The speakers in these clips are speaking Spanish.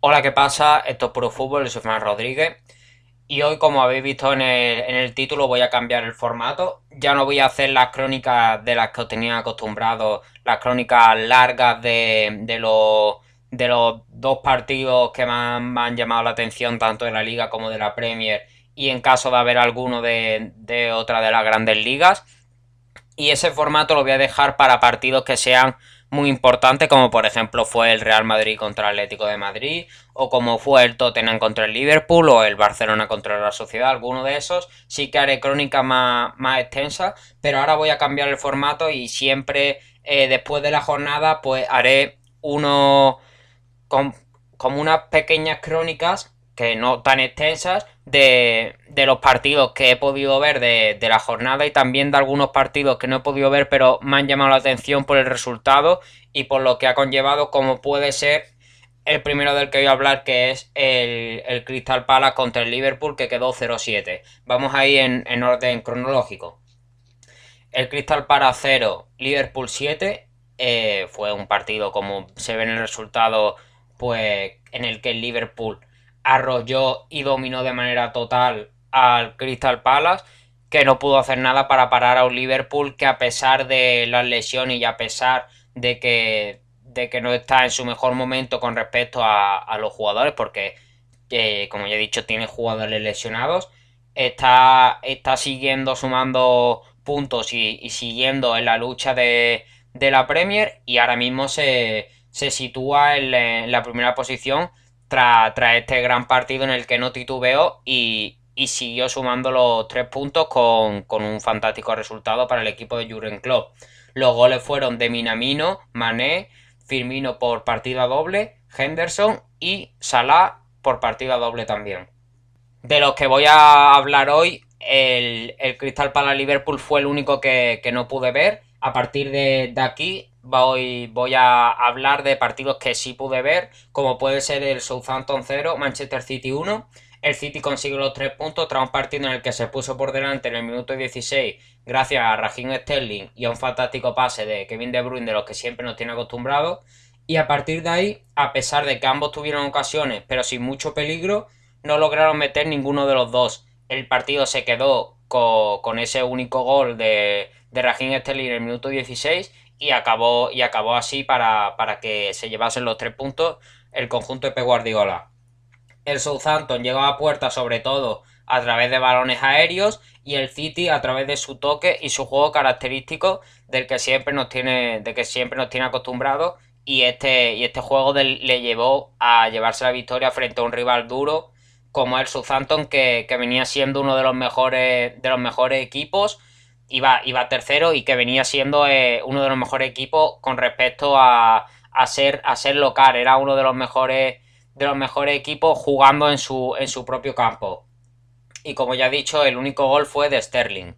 Hola, ¿qué pasa? Esto es Puro Fútbol, soy Fernando Rodríguez. Y hoy, como habéis visto en el, título, voy a cambiar el formato. Ya no voy a hacer las crónicas de las que os tenía acostumbrado, las crónicas largas de, los, dos partidos que me han, llamado la atención, tanto de la Liga como de la Premier, y en caso de haber alguno de otra de las grandes ligas. Y ese formato lo voy a dejar para partidos que sean muy importante, como por ejemplo fue el Real Madrid contra el Atlético de Madrid, o como fue el Tottenham contra el Liverpool, o el Barcelona contra la Sociedad, alguno de esos, sí que haré crónica más, más extensa, pero ahora voy a cambiar el formato y siempre eh, después de la jornada, pues haré uno como unas pequeñas crónicas que no tan extensas, de, los partidos que he podido ver de, la jornada y también de algunos partidos que no he podido ver, pero me han llamado la atención por el resultado y por lo que ha conllevado, como puede ser el primero del que voy a hablar, que es el, Crystal Palace contra el Liverpool, que quedó 0-7. Vamos ahí en, en orden cronológico. El Crystal Palace 0, Liverpool 7. Eh, fue un partido, como se ve en el resultado, pues en el que el Liverpool arrolló y dominó de manera total al Crystal Palace, que no pudo hacer nada para parar a un Liverpool que a pesar de las lesiones y a pesar de que, de que no está en su mejor momento con respecto a, los jugadores, porque eh, como ya he dicho tiene jugadores lesionados, está, está siguiendo sumando puntos y, siguiendo en la lucha de, la Premier y ahora mismo se, se sitúa en la primera posición tras, este gran partido en el que no titubeó y, siguió sumando los tres puntos con, un fantástico resultado para el equipo de Jurgen Klopp. Los goles fueron de Minamino, Mané, Firmino por partida doble, Henderson y Salah por partida doble también. De los que voy a hablar hoy, el, el Crystal Palace Liverpool fue el único que, no pude ver. A partir de, de aquí voy, voy a hablar de partidos que sí pude ver, como puede ser el Southampton 0, Manchester City 1. El City consigue los tres puntos tras un partido en el que se puso por delante en el minuto 16 gracias a Raheem Sterling y a un fantástico pase de Kevin De Bruyne de los que siempre nos tiene acostumbrados. Y a partir de ahí, a pesar de que ambos tuvieron ocasiones pero sin mucho peligro, no lograron meter ninguno de los dos. El partido se quedó con, ese único gol de, de Raheem Sterling en el minuto 16 y acabó, y acabó así para, que se llevasen los tres puntos el conjunto de Pep Guardiola. El Southampton llegaba a puerta sobre todo a través de balones aéreos y el City a través de su toque y su juego característico del que siempre nos tiene, de que siempre nos tiene acostumbrados y este, y este juego le llevó a llevarse la victoria frente a un rival duro como el Southampton que, que venía siendo uno de los mejores, de los mejores equipos iba, iba tercero y que venía siendo eh, uno de los mejores equipos con respecto a, a, ser, a ser local. Era uno de los mejores, de los mejores equipos jugando en su, en su propio campo. Y como ya he dicho, el único gol fue de Sterling.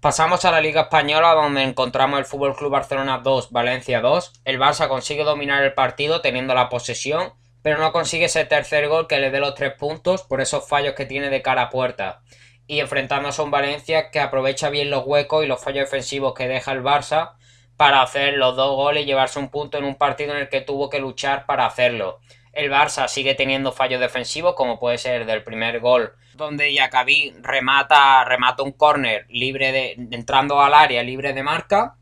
Pasamos a la Liga Española donde encontramos el Fútbol Club Barcelona 2, Valencia 2. El Barça consigue dominar el partido teniendo la posesión, pero no consigue ese tercer gol que le dé los tres puntos por esos fallos que tiene de cara a puerta y enfrentándose a un Valencia que aprovecha bien los huecos y los fallos defensivos que deja el Barça para hacer los dos goles y llevarse un punto en un partido en el que tuvo que luchar para hacerlo. El Barça sigue teniendo fallos defensivos, como puede ser del primer gol, donde Yacabí remata, remata un córner libre de, entrando al área libre de marca,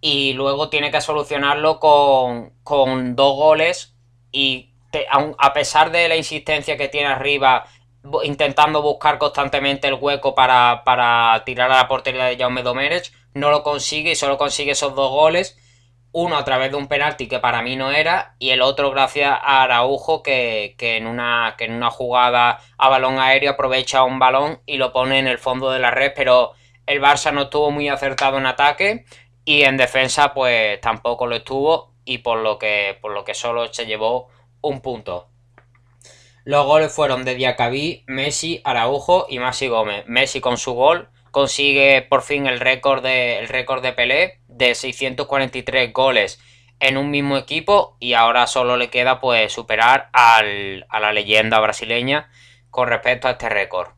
y luego tiene que solucionarlo con, con dos goles. Y a pesar de la insistencia que tiene arriba intentando buscar constantemente el hueco para, tirar a la portería de Jaume Domenech, no lo consigue y solo consigue esos dos goles, uno a través de un penalti que para mí no era y el otro gracias a Araujo que, en, una, que en una jugada a balón aéreo aprovecha un balón y lo pone en el fondo de la red, pero el Barça no estuvo muy acertado en ataque y en defensa pues tampoco lo estuvo y por lo que, por lo que solo se llevó un punto. Los goles fueron de Diacabí, Messi, Araujo y Masi Gómez. Messi con su gol consigue por fin el récord de, el récord de Pelé de 643 goles en un mismo equipo y ahora solo le queda pues superar al, a la leyenda brasileña con respecto a este récord.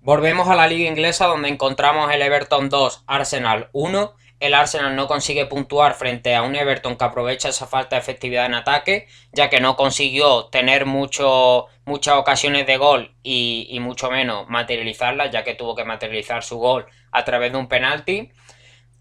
Volvemos a la liga inglesa donde encontramos el Everton 2, Arsenal 1. El Arsenal no consigue puntuar frente a un Everton que aprovecha esa falta de efectividad en ataque, ya que no consiguió tener mucho, muchas ocasiones de gol y, mucho menos materializarlas, ya que tuvo que materializar su gol a través de un penalti.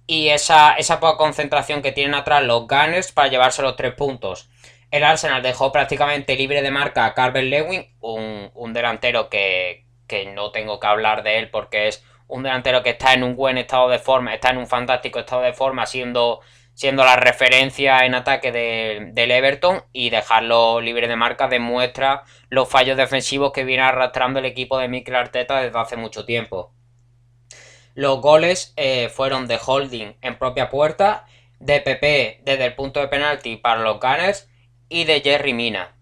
Y esa, esa poca concentración que tienen atrás los Gunners para llevarse los tres puntos. El Arsenal dejó prácticamente libre de marca a Carver Lewin, un, un delantero que, que no tengo que hablar de él porque es un delantero que está en un buen estado de forma, está en un fantástico estado de forma, siendo, siendo la referencia en ataque del Everton y dejarlo libre de marca demuestra los fallos defensivos que viene arrastrando el equipo de Mikel Arteta desde hace mucho tiempo. Los goles eh, fueron de Holding en propia puerta, de PP desde el punto de penalti para los Gunners y de Jerry Mina.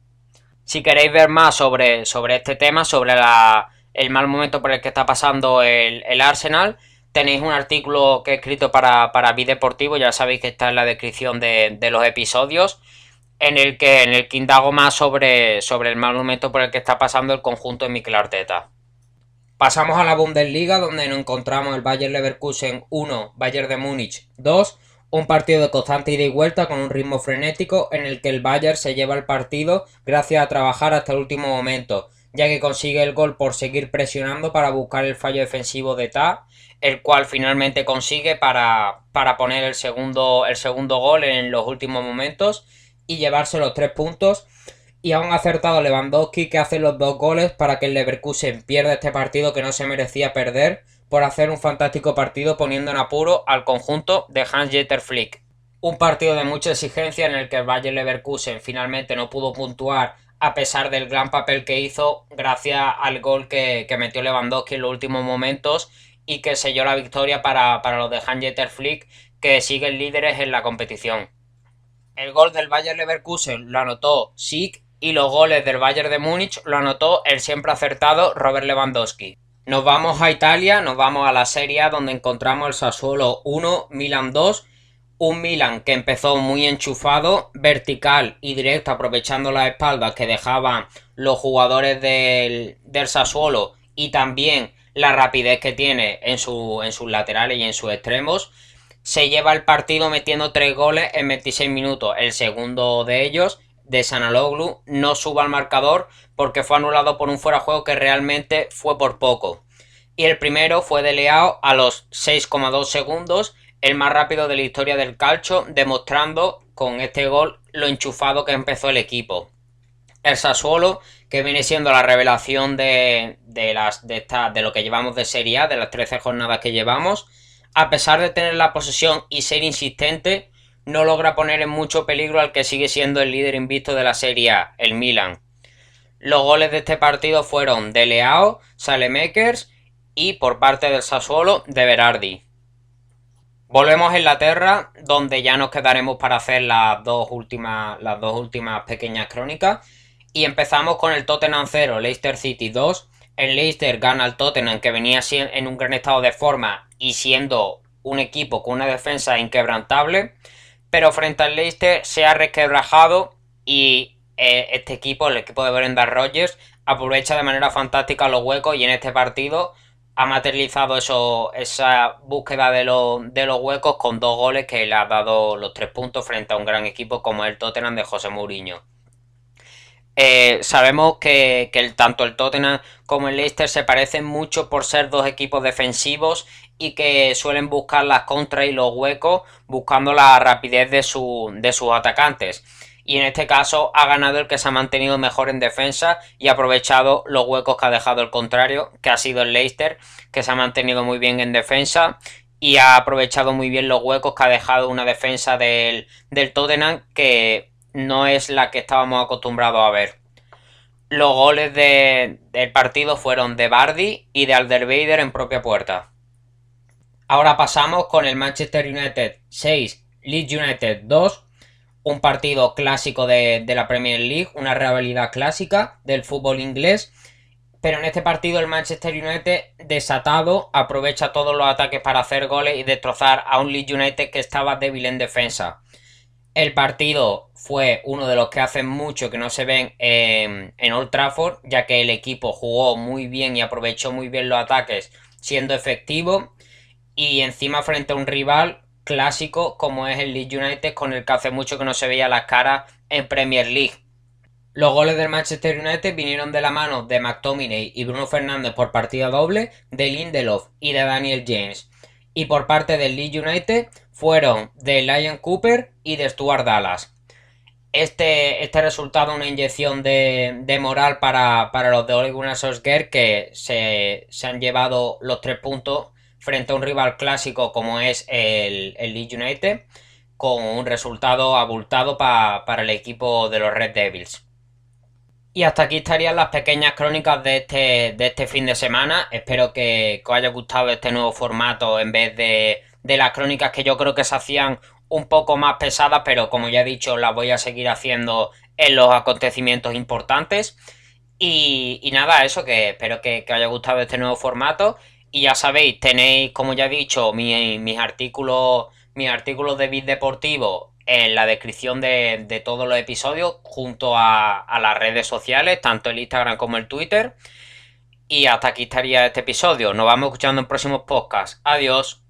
Si queréis ver más sobre, sobre este tema, sobre la, el mal momento por el que está pasando el, Arsenal. Tenéis un artículo que he escrito para, para Bideportivo, ya sabéis que está en la descripción de, los episodios, en el que, en el que indago más sobre, sobre el mal momento por el que está pasando el conjunto de Mikel Arteta. Pasamos a la Bundesliga, donde nos encontramos el Bayern Leverkusen 1, Bayern de Múnich 2, un partido de constante ida y vuelta con un ritmo frenético en el que el Bayern se lleva el partido gracias a trabajar hasta el último momento, ya que consigue el gol por seguir presionando para buscar el fallo defensivo de Ta, el cual finalmente consigue para, para poner el segundo, el segundo gol en los últimos momentos y llevarse los tres puntos. Y aún acertado Lewandowski que hace los dos goles para que el Leverkusen pierda este partido que no se merecía perder por hacer un fantástico partido poniendo en apuro al conjunto de Hans-Jeter Flick. Un partido de mucha exigencia en el que el Bayer Leverkusen finalmente no pudo puntuar a pesar del gran papel que hizo gracias al gol que, metió Lewandowski en los últimos momentos y que selló la victoria para, los de Hans-Jeter Flick que siguen líderes en la competición. El gol del Bayern Leverkusen lo anotó Sieg y los goles del Bayern de Múnich lo anotó el siempre acertado Robert Lewandowski. Nos vamos a Italia, nos vamos a la Serie donde encontramos el Sassuolo 1, Milan 2 un Milan que empezó muy enchufado, vertical y directo, aprovechando las espaldas que dejaban los jugadores del, del Sassuolo y también la rapidez que tiene en, su, en sus laterales y en sus extremos. Se lleva el partido metiendo tres goles en 26 minutos. El segundo de ellos, de Sanaloglu, no suba al marcador porque fue anulado por un fuera juego que realmente fue por poco. Y el primero fue de Leao a los 6,2 segundos el más rápido de la historia del calcio, demostrando con este gol lo enchufado que empezó el equipo. El Sassuolo, que viene siendo la revelación de, las, de, de lo que llevamos de Serie A, de las 13 jornadas que llevamos, a pesar de tener la posesión y ser insistente, no logra poner en mucho peligro al que sigue siendo el líder invisto de la Serie A, el Milan. Los goles de este partido fueron de Leao, Salemekers y por parte del Sassuolo de Berardi. Volvemos a Inglaterra, donde ya nos quedaremos para hacer las dos últimas, las dos últimas pequeñas crónicas. Y empezamos con el Tottenham 0, Leicester City 2. El Leicester gana al Tottenham, que venía en un gran estado de forma y siendo un equipo con una defensa inquebrantable. Pero frente al Leicester se ha resquebrajado y eh, este equipo, el equipo de Brenda Rogers, aprovecha de manera fantástica los huecos y en este partido ha materializado esa búsqueda de, los huecos con dos goles que le ha dado los tres puntos frente a un gran equipo como el Tottenham de José Mourinho. Eh, sabemos que, tanto el Tottenham como el Leicester se parecen mucho por ser dos equipos defensivos y que suelen buscar las contras y los huecos buscando la rapidez de, de sus atacantes y en este caso ha ganado el que se ha mantenido mejor en defensa y ha aprovechado los huecos que ha dejado el contrario, que ha sido el Leicester, que se ha mantenido muy bien en defensa y ha aprovechado muy bien los huecos que ha dejado una defensa del, del Tottenham que no es la que estábamos acostumbrados a ver. Los goles del partido fueron de Bardi y de Alderweider en propia puerta. Ahora pasamos con el Manchester United 6, Leeds United 2 un partido clásico de, la Premier League, una rivalidad clásica del fútbol inglés. Pero en este partido el Manchester United desatado aprovecha todos los ataques para hacer goles y destrozar a un Leeds United que estaba débil en defensa. El partido fue uno de los que hacen mucho que no se ven en, en Old Trafford, ya que el equipo jugó muy bien y aprovechó muy bien los ataques siendo efectivo. Y encima frente a un rival clásico como es el Leeds United con el que hace mucho que no se veía las caras en Premier League. Los goles del Manchester United vinieron de la mano de McTominay y Bruno Fernández por partida doble, de Lindelof y de Daniel James. Y por parte del Leeds United fueron de Lion Cooper y de Stuart Dallas. Este, este resultado una inyección de, moral para, los de Ole Gunnar Solskjaer que se, han llevado los tres puntos frente a un rival clásico como es el, el Leeds United con un resultado abultado para el equipo de los Red Devils. Y hasta aquí estarían las pequeñas crónicas de este, de este fin de semana. Espero que, os haya gustado este nuevo formato en vez de, de las crónicas que yo creo que se hacían un poco más pesadas, pero como ya he dicho, las voy a seguir haciendo en los acontecimientos importantes. Y, nada, eso que espero que, os haya gustado este nuevo formato. Y ya sabéis, tenéis, como ya he dicho, mis artículos, mis artículos de Bit Deportivo en la descripción de, todos los episodios junto a, a, las redes sociales, tanto el Instagram como el Twitter. Y hasta aquí estaría este episodio. Nos vamos escuchando en próximos podcasts. Adiós.